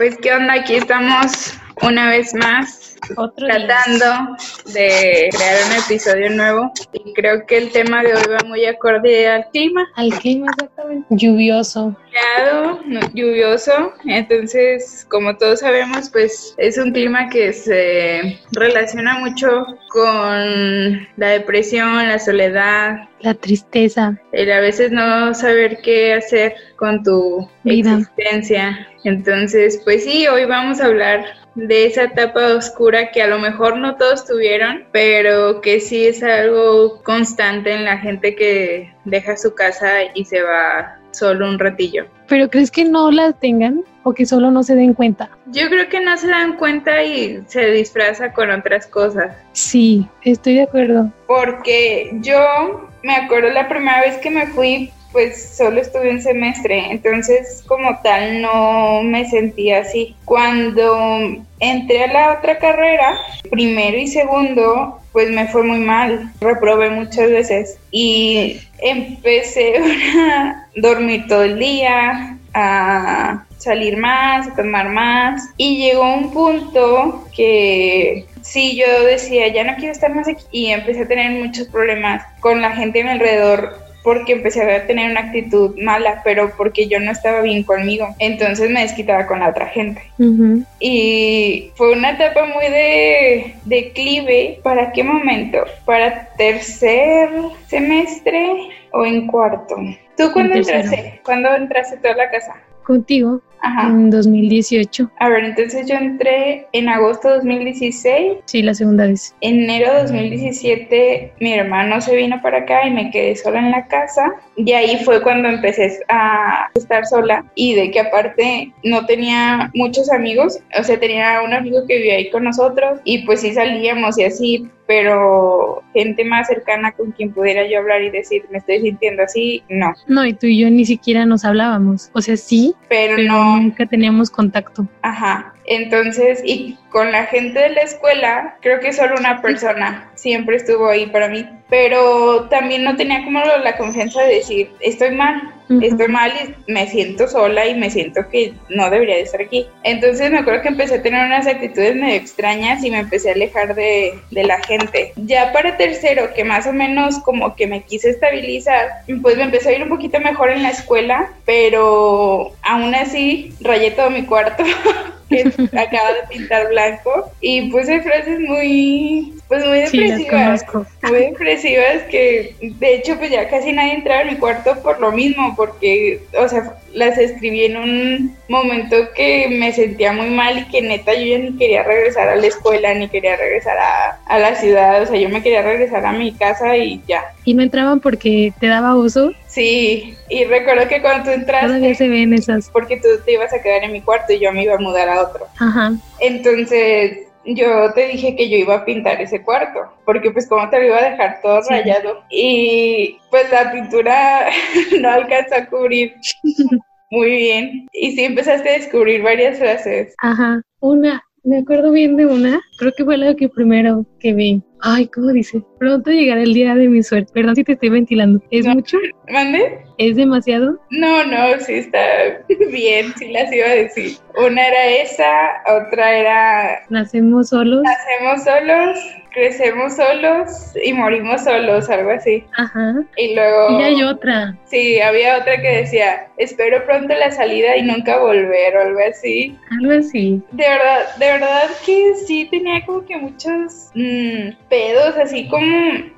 Pues qué onda, aquí estamos una vez más tratando de crear un episodio nuevo y creo que el tema de hoy va muy acorde al clima. Al clima, exactamente. Lluvioso. lluvioso. Entonces, como todos sabemos, pues es un clima que se relaciona mucho con la depresión, la soledad, la tristeza. El a veces no saber qué hacer con tu Vida. existencia. Entonces, pues sí, hoy vamos a hablar de esa etapa oscura que a lo mejor no todos tuvieron, pero que sí es algo constante en la gente que deja su casa y se va solo un ratillo. ¿Pero crees que no la tengan o que solo no se den cuenta? Yo creo que no se dan cuenta y se disfraza con otras cosas. Sí, estoy de acuerdo. Porque yo me acuerdo la primera vez que me fui pues solo estuve un semestre, entonces como tal no me sentía así. Cuando entré a la otra carrera, primero y segundo, pues me fue muy mal, reprobé muchas veces y empecé a dormir todo el día, a salir más, a tomar más y llegó un punto que sí, yo decía, ya no quiero estar más aquí y empecé a tener muchos problemas con la gente a mi alrededor porque empecé a tener una actitud mala, pero porque yo no estaba bien conmigo. Entonces me desquitaba con la otra gente. Y fue una etapa muy de declive. ¿Para qué momento? ¿Para tercer semestre o en cuarto? ¿Tú cuándo entraste? ¿Cuándo entraste toda la casa? Contigo. Ajá. en 2018. A ver, entonces yo entré en agosto de 2016. Sí, la segunda vez. En enero de 2017 mi hermano se vino para acá y me quedé sola en la casa. Y ahí fue cuando empecé a estar sola y de que aparte no tenía muchos amigos, o sea, tenía un amigo que vivía ahí con nosotros y pues sí salíamos y así, pero gente más cercana con quien pudiera yo hablar y decir, me estoy sintiendo así, no. No, y tú y yo ni siquiera nos hablábamos, o sea, sí, pero, pero no. Nunca teníamos contacto. Ajá, entonces, y con la gente de la escuela, creo que solo una persona siempre estuvo ahí para mí, pero también no tenía como la confianza de decir, estoy mal, estoy mal y me siento sola y me siento que no debería de estar aquí. Entonces me acuerdo que empecé a tener unas actitudes medio extrañas y me empecé a alejar de, de la gente. Ya para tercero, que más o menos como que me quise estabilizar, pues me empecé a ir un poquito mejor en la escuela, pero aún así rayé todo mi cuarto. que acaba de pintar blanco. Y puse frases muy pues muy depresivas. muy depresivas que de hecho pues ya casi nadie entraba en mi cuarto por lo mismo porque o sea las escribí en un momento que me sentía muy mal y que neta yo ya ni quería regresar a la escuela ni quería regresar a, a la ciudad. O sea yo me quería regresar a mi casa y ya. Y no entraban porque te daba uso Sí, y recuerdo que cuando tú entraste... Todavía se ven esas. Porque tú te ibas a quedar en mi cuarto y yo me iba a mudar a otro. Ajá. Entonces yo te dije que yo iba a pintar ese cuarto, porque pues como te lo iba a dejar todo rayado y pues la pintura no alcanza a cubrir muy bien. Y sí empezaste a descubrir varias frases. Ajá, una, me acuerdo bien de una, creo que fue la que primero que vi. Ay, ¿cómo dice? Pronto llegará el día de mi suerte. Perdón si te estoy ventilando. ¿Es mucho? ¿Mande? ¿Es demasiado? No, no, sí está bien, sí las iba a decir. Una era esa, otra era... Nacemos solos. Nacemos solos, crecemos solos y morimos solos, algo así. Ajá. Y luego... Y hay otra. Sí, había otra que decía, espero pronto la salida y nunca volver o algo así. Algo así. De verdad, de verdad que sí tenía como que muchos mmm, pedos, así como,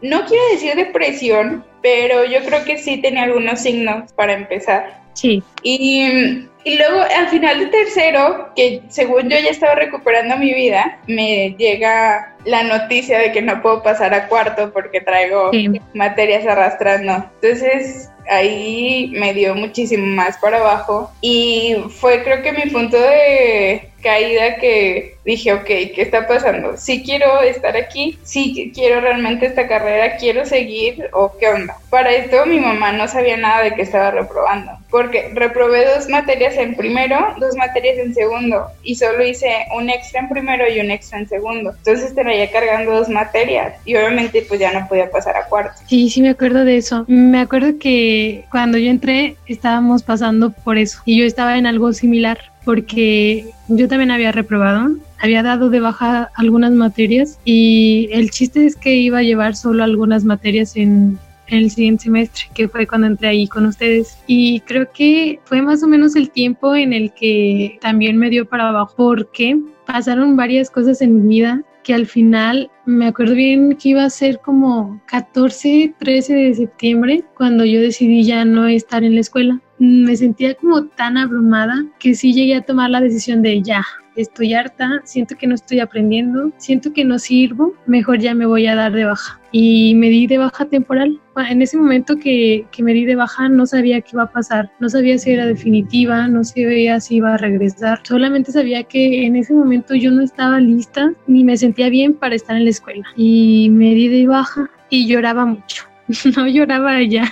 no quiero decir depresión, pero yo creo que sí tenía algunos signos para empezar. Sí. Y, y, luego al final de tercero, que según yo ya estaba recuperando mi vida, me llega la noticia de que no puedo pasar a cuarto porque traigo materias arrastrando. Entonces ahí me dio muchísimo más para abajo y fue creo que mi punto de caída que dije, ok, ¿qué está pasando? Si quiero estar aquí, si quiero realmente esta carrera, quiero seguir o qué onda. Para esto mi mamá no sabía nada de que estaba reprobando, porque reprobé dos materias en primero, dos materias en segundo y solo hice un extra en primero y un extra en segundo. Entonces traía cargando dos materias y obviamente pues ya no podía pasar a cuarto. Sí, sí me acuerdo de eso. Me acuerdo que cuando yo entré estábamos pasando por eso y yo estaba en algo similar porque yo también había reprobado, había dado de baja algunas materias y el chiste es que iba a llevar solo algunas materias en, el siguiente semestre, que fue cuando entré ahí con ustedes. Y creo que fue más o menos el tiempo en el que también me dio para abajo, porque pasaron varias cosas en mi vida que al final me acuerdo bien que iba a ser como 14, 13 de septiembre cuando yo decidí ya no estar en la escuela. Me sentía como tan abrumada que sí llegué a tomar la decisión de ya, estoy harta, siento que no estoy aprendiendo, siento que no sirvo, mejor ya me voy a dar de baja. Y me di de baja temporal. En ese momento que, que me di de baja no sabía qué iba a pasar, no sabía si era definitiva, no sabía si iba a regresar, solamente sabía que en ese momento yo no estaba lista ni me sentía bien para estar en la escuela. Y me di de baja y lloraba mucho. no lloraba ya,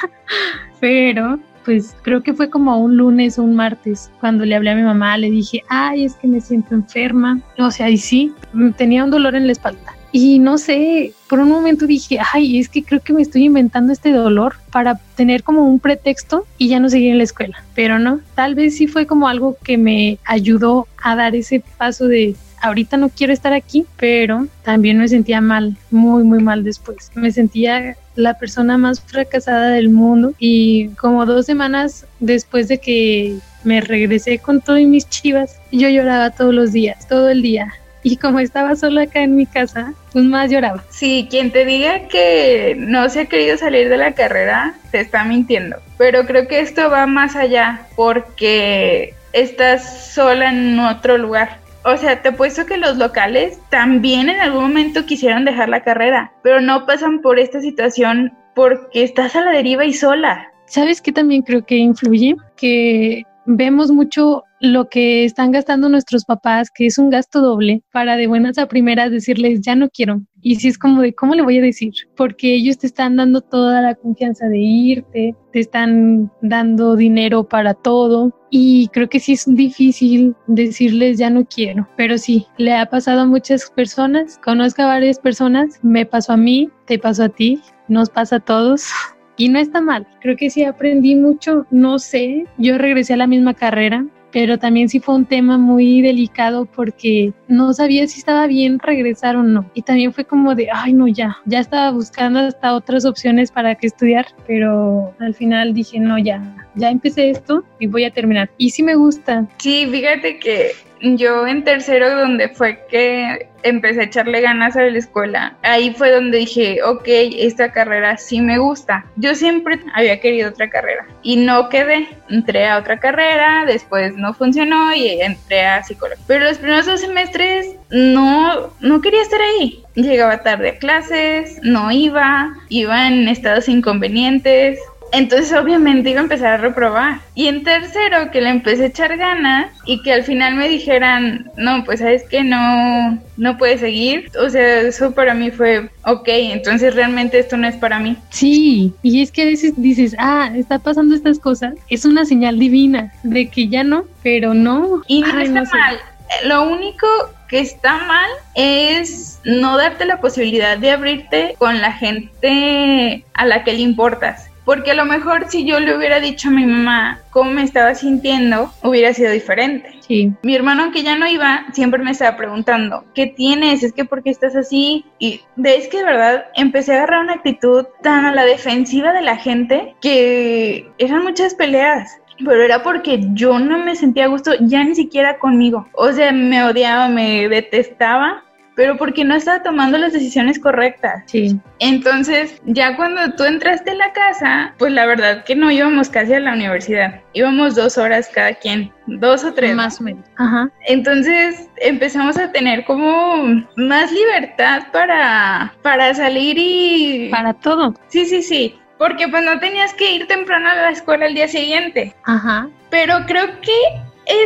pero pues creo que fue como un lunes o un martes cuando le hablé a mi mamá, le dije, ay, es que me siento enferma. O sea, y sí, tenía un dolor en la espalda. Y no sé, por un momento dije, ay, es que creo que me estoy inventando este dolor para tener como un pretexto y ya no seguir en la escuela. Pero no, tal vez sí fue como algo que me ayudó a dar ese paso de ahorita no quiero estar aquí, pero también me sentía mal, muy, muy mal después. Me sentía la persona más fracasada del mundo y como dos semanas después de que me regresé con todas mis chivas, yo lloraba todos los días, todo el día. Y como estaba sola acá en mi casa, pues más lloraba. Sí, quien te diga que no se ha querido salir de la carrera, te está mintiendo. Pero creo que esto va más allá porque estás sola en otro lugar. O sea, te puesto que los locales también en algún momento quisieron dejar la carrera, pero no pasan por esta situación porque estás a la deriva y sola. ¿Sabes qué también creo que influye? Que vemos mucho lo que están gastando nuestros papás, que es un gasto doble, para de buenas a primeras decirles, ya no quiero. Y si es como de, ¿cómo le voy a decir? Porque ellos te están dando toda la confianza de irte, te están dando dinero para todo. Y creo que sí es difícil decirles, ya no quiero. Pero sí, le ha pasado a muchas personas, conozco a varias personas, me pasó a mí, te pasó a ti, nos pasa a todos. Y no está mal, creo que sí aprendí mucho, no sé, yo regresé a la misma carrera, pero también sí fue un tema muy delicado porque no sabía si estaba bien regresar o no. Y también fue como de, ay no, ya, ya estaba buscando hasta otras opciones para que estudiar, pero al final dije, no, ya, ya empecé esto y voy a terminar. Y sí me gusta. Sí, fíjate que yo en tercero, donde fue que empecé a echarle ganas a la escuela, ahí fue donde dije, ok, esta carrera sí me gusta. Yo siempre había querido otra carrera y no quedé. Entré a otra carrera, después no funcionó y entré a psicología. Pero los primeros dos semestres no, no quería estar ahí. Llegaba tarde a clases, no iba, iba en estados inconvenientes, entonces obviamente iba a empezar a reprobar. Y en tercero, que le empecé a echar ganas y que al final me dijeran, no, pues sabes que no, no puedes seguir. O sea, eso para mí fue, ok, entonces realmente esto no es para mí. Sí, y es que a veces dices, ah, está pasando estas cosas. Es una señal divina de que ya no, pero no. Y no está mal. Lo único que está mal es no darte la posibilidad de abrirte con la gente a la que le importas. Porque a lo mejor si yo le hubiera dicho a mi mamá cómo me estaba sintiendo, hubiera sido diferente. Sí. Mi hermano, aunque ya no iba, siempre me estaba preguntando, ¿qué tienes? ¿Es que por qué estás así? Y es que de verdad empecé a agarrar una actitud tan a la defensiva de la gente que eran muchas peleas pero era porque yo no me sentía a gusto ya ni siquiera conmigo. O sea, me odiaba, me detestaba pero porque no estaba tomando las decisiones correctas. Sí. Entonces, ya cuando tú entraste a la casa, pues la verdad que no íbamos casi a la universidad. Íbamos dos horas cada quien, dos o tres. Más o menos. Ajá. Entonces empezamos a tener como más libertad para, para salir y... Para todo. Sí, sí, sí. Porque pues no tenías que ir temprano a la escuela el día siguiente. Ajá. Pero creo que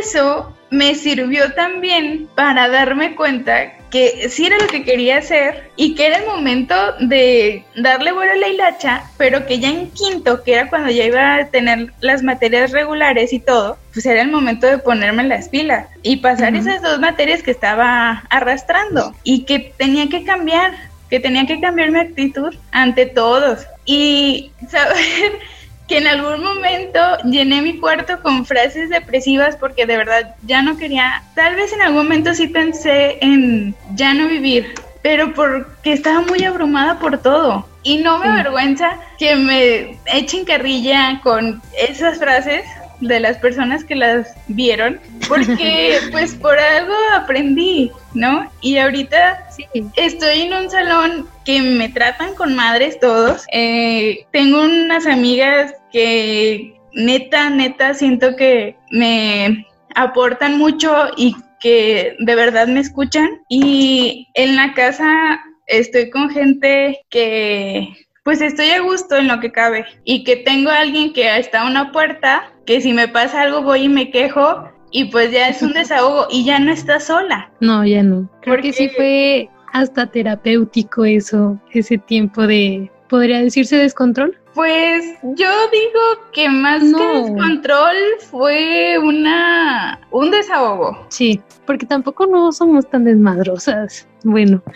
eso me sirvió también para darme cuenta que sí era lo que quería hacer y que era el momento de darle vuelo a la hilacha, pero que ya en quinto, que era cuando ya iba a tener las materias regulares y todo, pues era el momento de ponerme las pilas y pasar esas dos materias que estaba arrastrando y que tenía que cambiar, que tenía que cambiar mi actitud ante todos. Y saber que en algún momento llené mi cuarto con frases depresivas porque de verdad ya no quería, tal vez en algún momento sí pensé en ya no vivir, pero porque estaba muy abrumada por todo. Y no me avergüenza que me echen carrilla con esas frases de las personas que las vieron, porque pues por algo aprendí, ¿no? Y ahorita sí. estoy en un salón que me tratan con madres todos. Eh, tengo unas amigas que neta, neta, siento que me aportan mucho y que de verdad me escuchan. Y en la casa estoy con gente que pues estoy a gusto en lo que cabe y que tengo a alguien que está a una puerta, que si me pasa algo voy y me quejo y pues ya es un desahogo y ya no está sola. No, ya no. Creo Porque... que sí fue hasta terapéutico eso, ese tiempo de, podría decirse descontrol. Pues yo digo que más que descontrol fue una un desahogo. Sí, porque tampoco no somos tan desmadrosas. Bueno.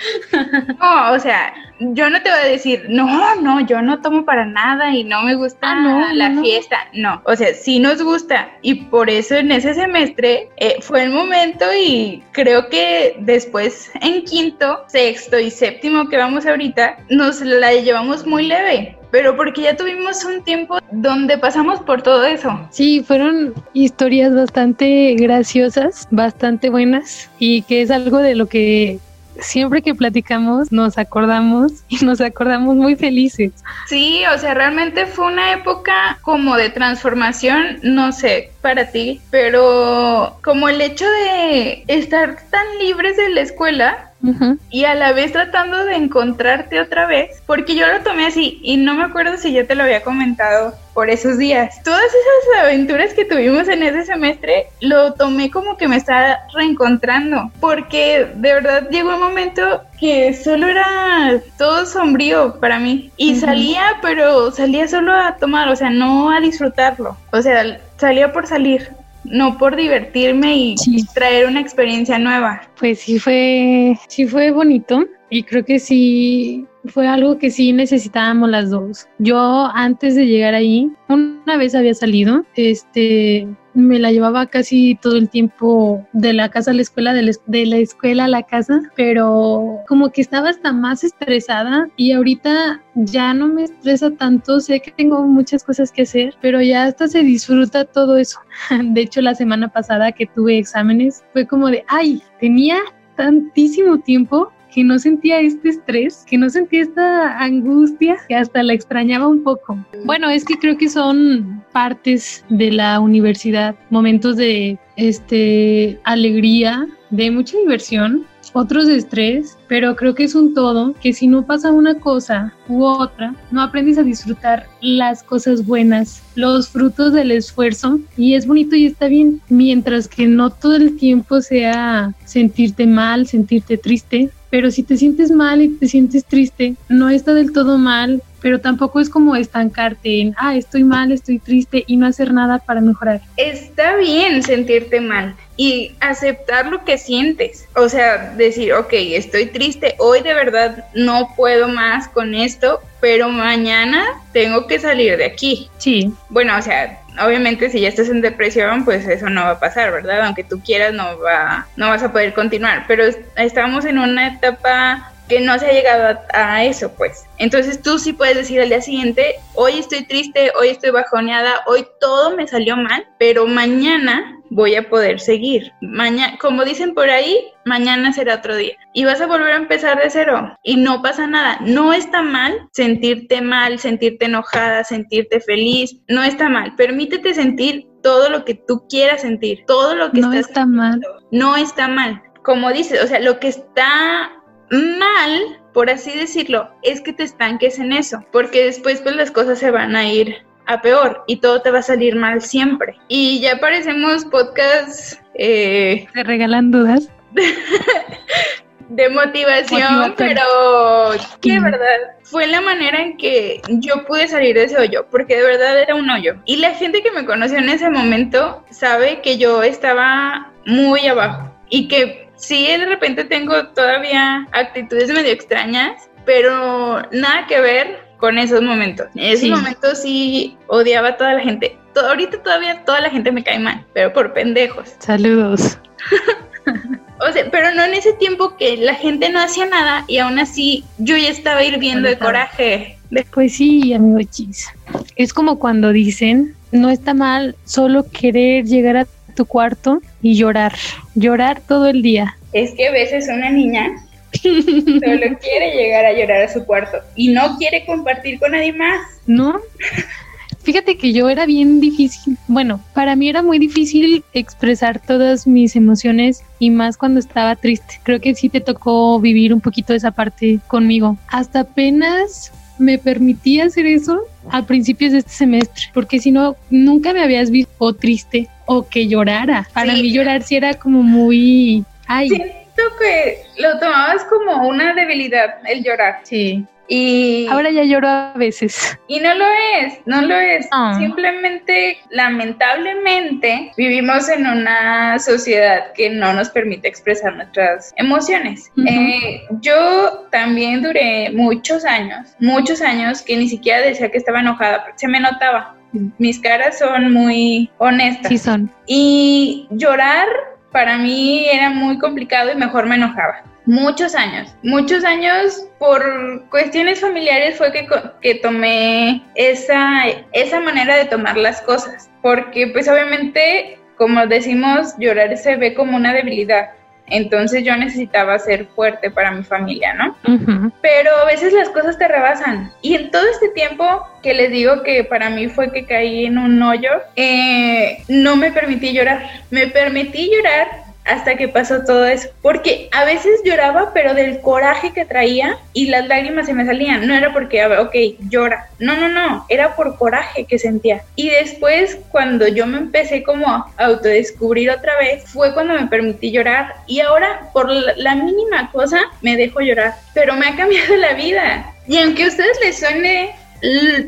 No, o sea, yo no te voy a decir, no, no, yo no tomo para nada y no me gusta ah, la fiesta. No, o sea, sí nos gusta y por eso en ese semestre eh, fue el momento y creo que después en quinto, sexto y séptimo que vamos ahorita, nos la llevamos muy leve pero porque ya tuvimos un tiempo donde pasamos por todo eso. Sí, fueron historias bastante graciosas, bastante buenas y que es algo de lo que siempre que platicamos nos acordamos y nos acordamos muy felices. Sí, o sea, realmente fue una época como de transformación, no sé, para ti, pero como el hecho de estar tan libres de la escuela, y a la vez tratando de encontrarte otra vez, porque yo lo tomé así y no me acuerdo si yo te lo había comentado por esos días. Todas esas aventuras que tuvimos en ese semestre lo tomé como que me estaba reencontrando, porque de verdad llegó un momento que solo era todo sombrío para mí y salía, pero salía solo a tomar, o sea, no a disfrutarlo, o sea, salía por salir no por divertirme y traer una experiencia nueva. Pues sí fue, sí fue bonito y creo que sí fue algo que sí necesitábamos las dos. Yo antes de llegar ahí, una vez había salido, este, me la llevaba casi todo el tiempo de la casa a la escuela, de la, escuela a la casa, pero como que estaba hasta más estresada y ahorita ya no me estresa tanto, sé que tengo muchas cosas que hacer, pero ya hasta se disfruta todo eso. De hecho, la semana pasada que tuve exámenes fue como de, ay, tenía tantísimo tiempo que no sentía este estrés, que no sentía esta angustia, que hasta la extrañaba un poco. Bueno, es que creo que son partes de la universidad, momentos de este alegría, de mucha diversión, otros estrés, pero creo que es un todo que si no pasa una cosa u otra, no aprendes a disfrutar las cosas buenas, los frutos del esfuerzo y es bonito y está bien, mientras que no todo el tiempo sea sentirte mal, sentirte triste, pero si te sientes mal y te sientes triste, no está del todo mal, pero tampoco es como estancarte en, ah, estoy mal, estoy triste y no hacer nada para mejorar. Está bien sentirte mal y aceptar lo que sientes. O sea, decir, ok, estoy triste, hoy de verdad no puedo más con esto, pero mañana tengo que salir de aquí. Sí. Bueno, o sea, obviamente si ya estás en depresión, pues eso no va a pasar, ¿verdad? Aunque tú quieras, no va, no vas a poder continuar. Pero estamos en una etapa que no se ha llegado a, eso, pues. Entonces tú sí puedes decir al día siguiente, hoy estoy triste, hoy estoy bajoneada, hoy todo me salió mal, pero mañana voy a poder seguir. Mañana, como dicen por ahí, mañana será otro día. Y vas a volver a empezar de cero. Y no pasa nada. No está mal sentirte mal, sentirte enojada, sentirte feliz. No está mal. Permítete sentir todo lo que tú quieras sentir. Todo lo que no está mal. No está mal. Como dices, o sea, lo que está mal, por así decirlo, es que te estanques en eso, porque después pues las cosas se van a ir a peor y todo te va a salir mal siempre. Y ya parecemos podcast... Eh, ¿Te regalan dudas? de motivación, pero que verdad fue la manera en que yo pude salir de ese hoyo, porque de verdad era un hoyo. Y la gente que me conoció en ese momento sabe que yo estaba muy abajo y que sí, de repente tengo todavía actitudes medio extrañas, pero nada que ver con esos momentos. En esos momentos sí odiaba a toda la gente. ahorita todavía toda la gente me cae mal, pero por pendejos. Saludos. o sea, pero no en ese tiempo que la gente no hacía nada y aún así yo ya estaba hirviendo de coraje. Pues sí, amigo Chis. Es como cuando dicen, no está mal solo querer llegar a tu cuarto y llorar, llorar todo el día. Es que a veces una niña solo quiere llegar a llorar a su cuarto y no quiere compartir con nadie más. ¿No? Fíjate que yo era bien difícil, bueno, para mí era muy difícil expresar todas mis emociones y más cuando estaba triste. Creo que sí te tocó vivir un poquito esa parte conmigo. Hasta apenas me permití hacer eso a principios de este semestre, porque si no, nunca me habías visto o triste o que llorara. Para mí llorar sí era como muy... Ay. Siento que lo tomabas como una debilidad, el llorar. Sí. Y ahora ya lloro a veces. Y no lo es, no lo es. Simplemente, lamentablemente, vivimos en una sociedad que no nos permite expresar nuestras emociones. Eh, yo también duré muchos años, muchos años que ni siquiera decía que estaba enojada, se me notaba. Mis caras son muy honestas. Sí, son. Y llorar para mí era muy complicado y mejor me enojaba muchos años, muchos años por cuestiones familiares fue que, que tomé esa, esa manera de tomar las cosas, porque pues obviamente, como decimos, llorar se ve como una debilidad. Entonces yo necesitaba ser fuerte para mi familia, ¿no? Pero a veces las cosas te rebasan. Y en todo este tiempo que les digo que para mí fue que caí en un hoyo, eh, no me permití llorar. Me permití llorar hasta que pasó todo eso. Porque a veces lloraba, pero del coraje que traía y las lágrimas se me salían. No era porque, ok, llora. No, no, no. Era por coraje que sentía. Y después, cuando yo me empecé como a autodescubrir otra vez, fue cuando me permití llorar. Y ahora, por la mínima cosa, me dejo llorar. Pero me ha cambiado la vida. Y aunque a ustedes les suene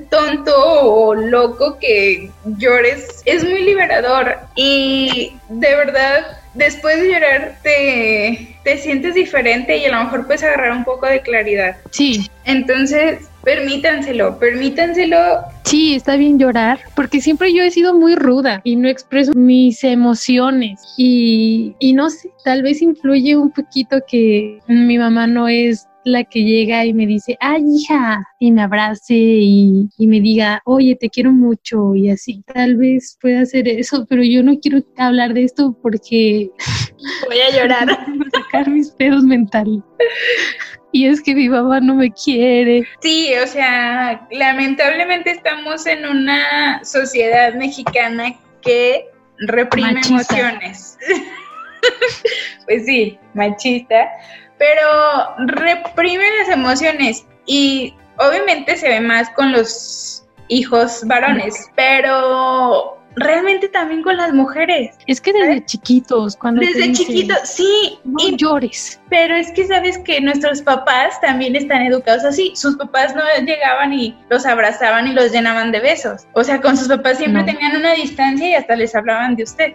tonto o loco que llores, es muy liberador. Y de verdad después de llorar te, te sientes diferente y a lo mejor puedes agarrar un poco de claridad. Sí. Entonces, permítanselo, permítanselo. Sí, está bien llorar, porque siempre yo he sido muy ruda y no expreso mis emociones. Y, y no sé, tal vez influye un poquito que mi mamá no es la que llega y me dice, ay hija, y me abrace y, me diga, oye, te quiero mucho y así. Tal vez pueda hacer eso, pero yo no quiero hablar de esto porque voy a llorar. voy a sacar mis pedos mentales. Y es que mi mamá no me quiere. Sí, o sea, lamentablemente estamos en una sociedad mexicana que reprime emociones. pues sí, machista pero reprime las emociones y obviamente se ve más con los hijos varones, pero realmente también con las mujeres. Es que desde chiquitos, cuando... Desde chiquitos, sí. y llores. Pero es que sabes que nuestros papás también están educados así. Sus papás no llegaban y los abrazaban y los llenaban de besos. O sea, con sus papás siempre tenían una distancia y hasta les hablaban de usted.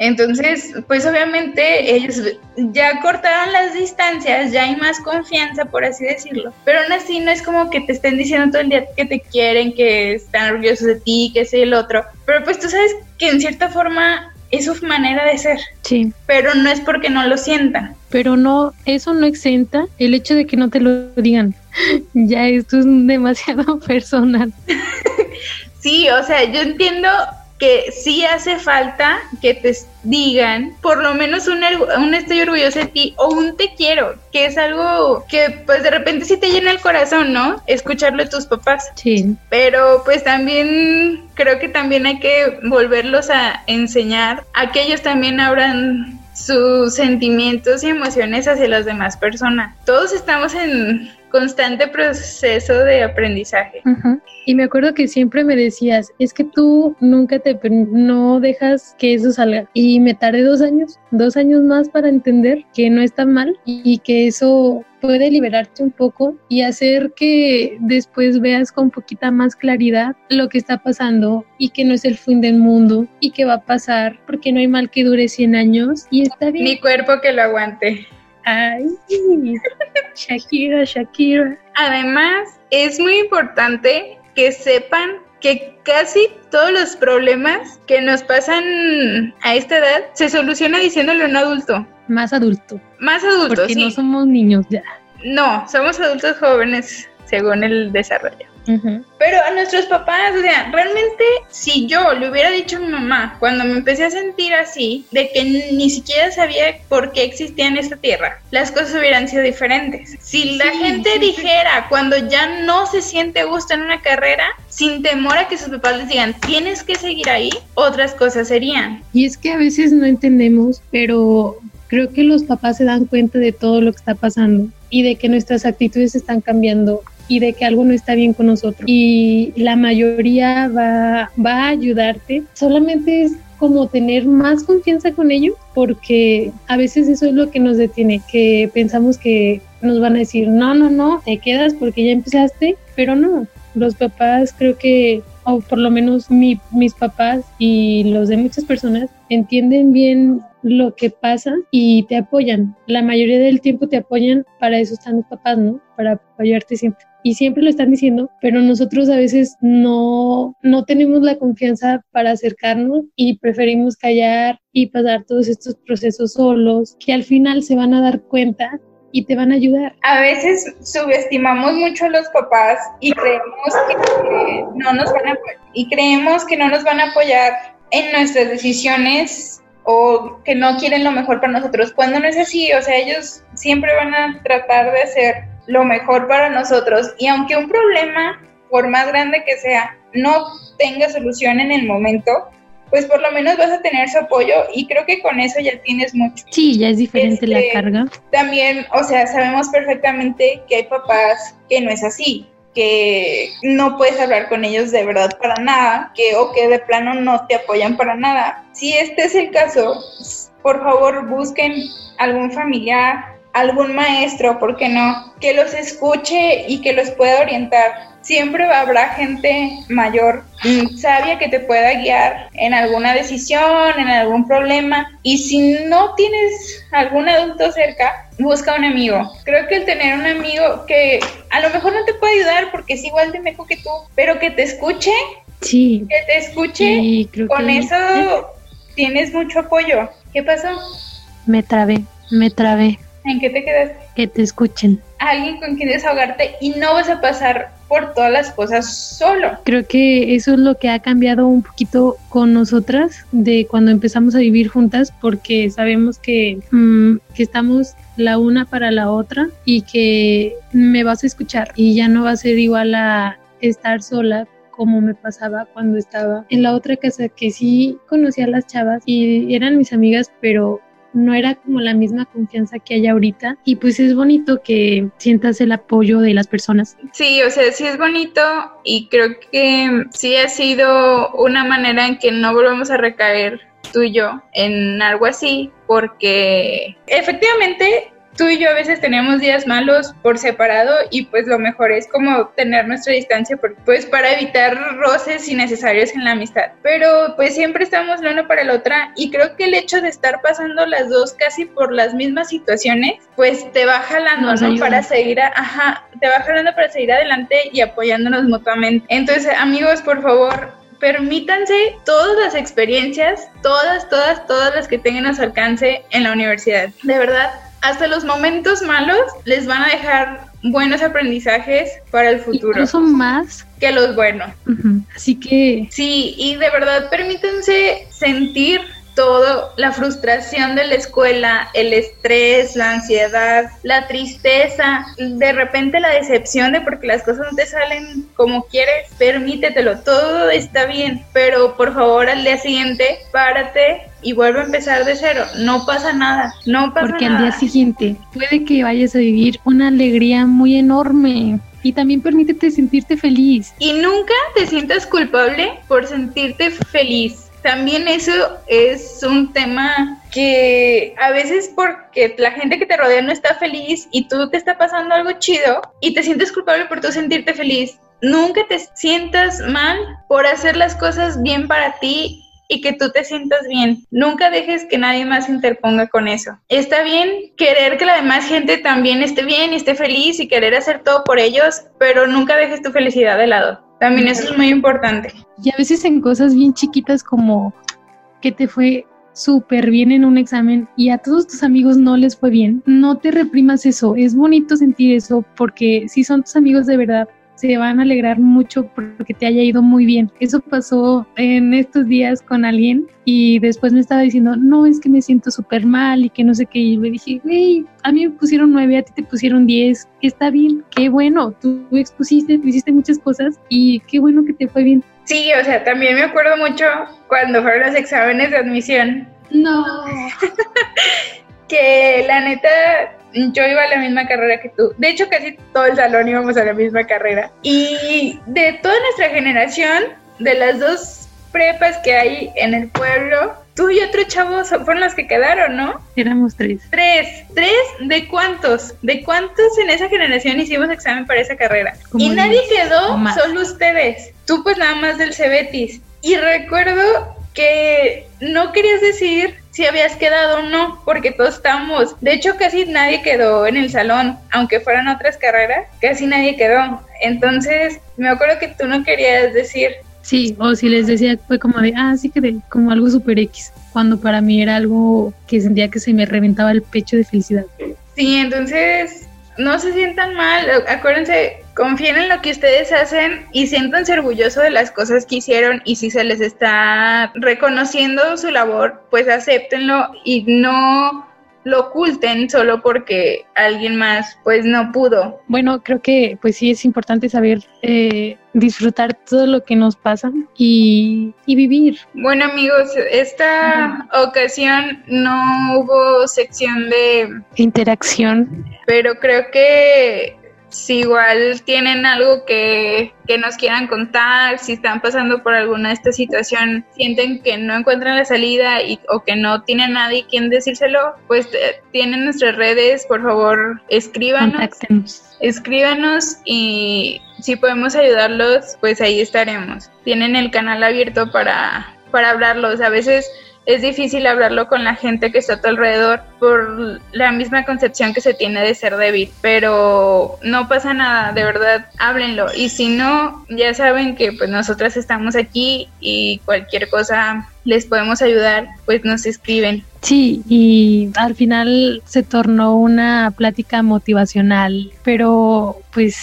Entonces, pues obviamente ellos ya cortaron las distancias, ya hay más confianza, por así decirlo. Pero aún así no es como que te estén diciendo todo el día que te quieren, que están orgullosos de ti, que es el otro. Pero pues tú sabes que en cierta forma es su manera de ser. Sí. Pero no es porque no lo sientan. Pero no, eso no exenta el hecho de que no te lo digan. ya esto es demasiado personal. sí, o sea, yo entiendo que sí hace falta que te digan por lo menos un, un estoy orgulloso de ti o un te quiero, que es algo que pues de repente sí te llena el corazón, ¿no? Escucharlo de tus papás. Sí. Pero pues también creo que también hay que volverlos a enseñar a que ellos también abran sus sentimientos y emociones hacia las demás personas. Todos estamos en constante proceso de aprendizaje. Y me acuerdo que siempre me decías, es que tú nunca te, no dejas que eso salga. Y me tardé dos años, dos años más para entender que no está mal y que eso puede liberarte un poco y hacer que después veas con poquita más claridad lo que está pasando y que no es el fin del mundo y que va a pasar porque no hay mal que dure 100 años y está bien. Mi cuerpo que lo aguante. Ay, Shakira, Shakira. Además, es muy importante que sepan que casi todos los problemas que nos pasan a esta edad se soluciona diciéndole a un adulto. Más adulto. Más adulto, Porque no somos niños ya. No, somos adultos jóvenes según el desarrollo. Pero a nuestros papás, o sea, realmente si yo le hubiera dicho a mi mamá cuando me empecé a sentir así, de que ni siquiera sabía por qué existía en esta tierra, las cosas hubieran sido diferentes. Si la gente dijera cuando ya no se siente gusto en una carrera, sin temor a que sus papás les digan, tienes que seguir ahí, otras cosas serían. Y es que a veces no entendemos, pero creo que los papás se dan cuenta de todo lo que está pasando y de que nuestras actitudes están cambiando y de que algo no está bien con nosotros. Y la mayoría va, va a ayudarte. Solamente es como tener más confianza con ellos, porque a veces eso es lo que nos detiene, que pensamos que nos van a decir, no, no, no, te quedas porque ya empezaste, pero no, los papás creo que, o por lo menos mi, mis papás y los de muchas personas, entienden bien lo que pasa y te apoyan. La mayoría del tiempo te apoyan, para eso están los papás, ¿no? Para apoyarte siempre y siempre lo están diciendo, pero nosotros a veces no, no tenemos la confianza para acercarnos y preferimos callar y pasar todos estos procesos solos, que al final se van a dar cuenta y te van a ayudar. A veces subestimamos mucho a los papás y creemos que no nos van a y creemos que no nos van a apoyar en nuestras decisiones o que no quieren lo mejor para nosotros, cuando no es así, o sea, ellos siempre van a tratar de hacer lo mejor para nosotros y aunque un problema, por más grande que sea, no tenga solución en el momento, pues por lo menos vas a tener su apoyo y creo que con eso ya tienes mucho. Sí, ya es diferente la Este, carga. También, o sea, sabemos perfectamente que hay papás que no es así, que no puedes hablar con ellos de verdad para nada, que o que de plano no te apoyan para nada. Si este es el caso, por favor busquen algún familiar, algún maestro, ¿por qué no? Que los escuche y que los pueda orientar. Siempre habrá gente mayor, mm, sabia, que te pueda guiar en alguna decisión, en algún problema. Y si no tienes algún adulto cerca, busca un amigo. Creo que el tener un amigo que a lo mejor no te puede ayudar porque es igual de meco que tú, pero que te escuche, Sí, que te escuche, y creo con que eso tienes mucho apoyo. ¿Qué pasó? me trabé, me trabé. ¿En qué te quedaste? Que te escuchen. Alguien con quien desahogarte y no vas a pasar por todas las cosas solo. Creo que eso es lo que ha cambiado un poquito con nosotras de cuando empezamos a vivir juntas porque sabemos que, mm, que estamos la una para la otra y que me vas a escuchar y ya no va a ser igual a estar sola como me pasaba cuando estaba en la otra casa que sí conocía a las chavas y eran mis amigas pero no era como la misma confianza que hay ahorita y pues es bonito que sientas el apoyo de las personas. Sí, o sea, sí es bonito y creo que sí ha sido una manera en que no volvemos a recaer tú y yo en algo así, porque efectivamente tú y yo a veces tenemos días malos por separado y pues lo mejor es como tener nuestra distancia por- pues para evitar roces innecesarios en la amistad. Pero pues siempre estamos la una para la otra y creo que el hecho de estar pasando las dos casi por las mismas situaciones pues te va jalando, Nos ¿no? ayuda. Para seguir, a- ajá, te va jalando para seguir adelante y apoyándonos mutuamente. Entonces amigos, por favor, permítanse todas las experiencias, todas, todas, todas las que tengan a su alcance en la universidad. De verdad, hasta los momentos malos les van a dejar buenos aprendizajes para el futuro Incluso más. que los buenos. Así que Sí, y de verdad permítanse sentir todo, la frustración de la escuela, el estrés, la ansiedad, la tristeza, de repente la decepción de porque las cosas no te salen como quieres, permítetelo, todo está bien, pero por favor al día siguiente párate y vuelve a empezar de cero, no pasa nada, no pasa porque al nada. día siguiente puede que vayas a vivir una alegría muy enorme y también permítete sentirte feliz. Y nunca te sientas culpable por sentirte feliz. También eso es un tema que a veces porque la gente que te rodea no está feliz y tú te está pasando algo chido y te sientes culpable por tú sentirte feliz. Nunca te sientas mal por hacer las cosas bien para ti y que tú te sientas bien. Nunca dejes que nadie más interponga con eso. Está bien querer que la demás gente también esté bien y esté feliz y querer hacer todo por ellos, pero nunca dejes tu felicidad de lado. También eso es muy importante. Y a veces en cosas bien chiquitas como que te fue súper bien en un examen y a todos tus amigos no les fue bien, no te reprimas eso. Es bonito sentir eso porque si son tus amigos de verdad, se van a alegrar mucho porque te haya ido muy bien. Eso pasó en estos días con alguien y después me estaba diciendo, no, es que me siento súper mal y que no sé qué. Y le dije, hey, a mí me pusieron nueve, a ti te pusieron diez, está bien, qué bueno, tú expusiste, tú hiciste muchas cosas y qué bueno que te fue bien. Sí, o sea, también me acuerdo mucho cuando fueron los exámenes de admisión. No. que la neta, yo iba a la misma carrera que tú. De hecho, casi todo el salón íbamos a la misma carrera. Y de toda nuestra generación, de las dos prepas que hay en el pueblo, tú y otro chavo fueron los que quedaron, ¿no? Éramos tres. Tres. ¿Tres? ¿De cuántos? ¿De cuántos en esa generación hicimos examen para esa carrera? y nadie quedó, solo ustedes. Tú pues nada más del Cebetis. Y recuerdo que no querías decir si habías quedado o no, porque todos estábamos, de hecho casi nadie quedó en el salón, aunque fueran otras carreras, casi nadie quedó. Entonces, me acuerdo que tú no querías decir. Sí, o si les decía fue como de, ah, sí quedé, como algo super X, cuando para mí era algo que sentía que se me reventaba el pecho de felicidad. Sí, entonces no se sientan mal, acuérdense, confíen en lo que ustedes hacen y siéntanse orgullosos de las cosas que hicieron y si se les está reconociendo su labor, pues acéptenlo y no lo oculten solo porque alguien más pues no pudo. Bueno, creo que pues sí es importante saber eh, disfrutar todo lo que nos pasa y, y vivir. Bueno amigos, esta ocasión no hubo sección de interacción, pero creo que si igual tienen algo que, nos quieran contar, si están pasando por alguna de esta situación, sienten que no encuentran la salida y, o que no tienen nadie quien decírselo, pues eh, tienen nuestras redes, por favor, escríbanos. Escríbanos y si podemos ayudarlos, pues ahí estaremos. Tienen el canal abierto para, para hablarlos. A veces es difícil hablarlo con la gente que está a tu alrededor por la misma concepción que se tiene de ser débil, pero no pasa nada, de verdad, háblenlo. Y si no, ya saben que pues nosotras estamos aquí y cualquier cosa les podemos ayudar, pues nos escriben. Sí, y al final se tornó una plática motivacional, pero pues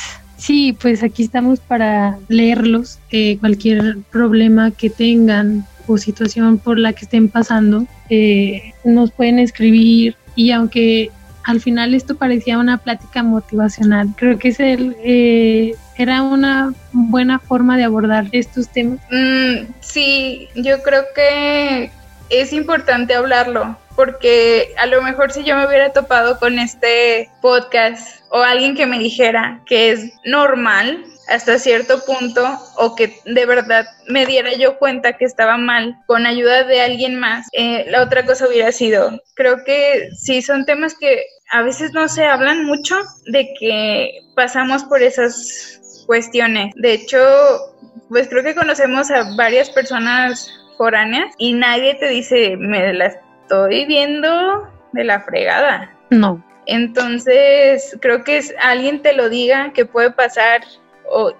Sí, pues aquí estamos para leerlos, eh, cualquier problema que tengan, o situación por la que estén pasando, eh, nos pueden escribir y aunque al final esto parecía una plática motivacional, creo que es el, eh, era una buena forma de abordar estos temas. Mm, sí, yo creo que es importante hablarlo, porque a lo mejor si yo me hubiera topado con este podcast o alguien que me dijera que es normal hasta cierto punto o que de verdad me diera yo cuenta que estaba mal con ayuda de alguien más, eh, la otra cosa hubiera sido, creo que sí son temas que a veces no se hablan mucho de que pasamos por esas cuestiones. De hecho, pues creo que conocemos a varias personas foráneas y nadie te dice, me la estoy viendo de la fregada. No. Entonces, creo que es alguien te lo diga que puede pasar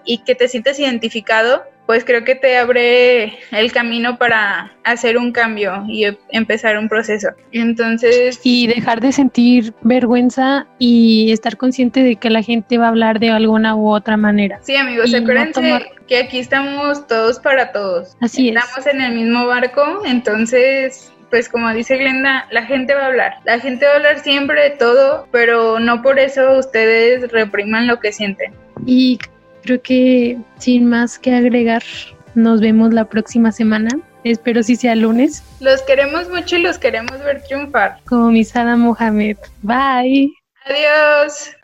y que te sientes identificado, pues creo que te abre el camino para hacer un cambio y empezar un proceso. Entonces... Y dejar de sentir vergüenza y estar consciente de que la gente va a hablar de alguna u otra manera. Sí, amigos, acuérdense que aquí estamos todos para todos. Así es. Estamos en el mismo barco, entonces pues como dice Glenda, la gente va a hablar. La gente va a hablar siempre de todo, pero no por eso ustedes repriman lo que sienten. Y creo que sin más que agregar, nos vemos la próxima semana. Espero si sea lunes. Los queremos mucho y los queremos ver triunfar. Como Misada Mohamed. Bye. Adiós.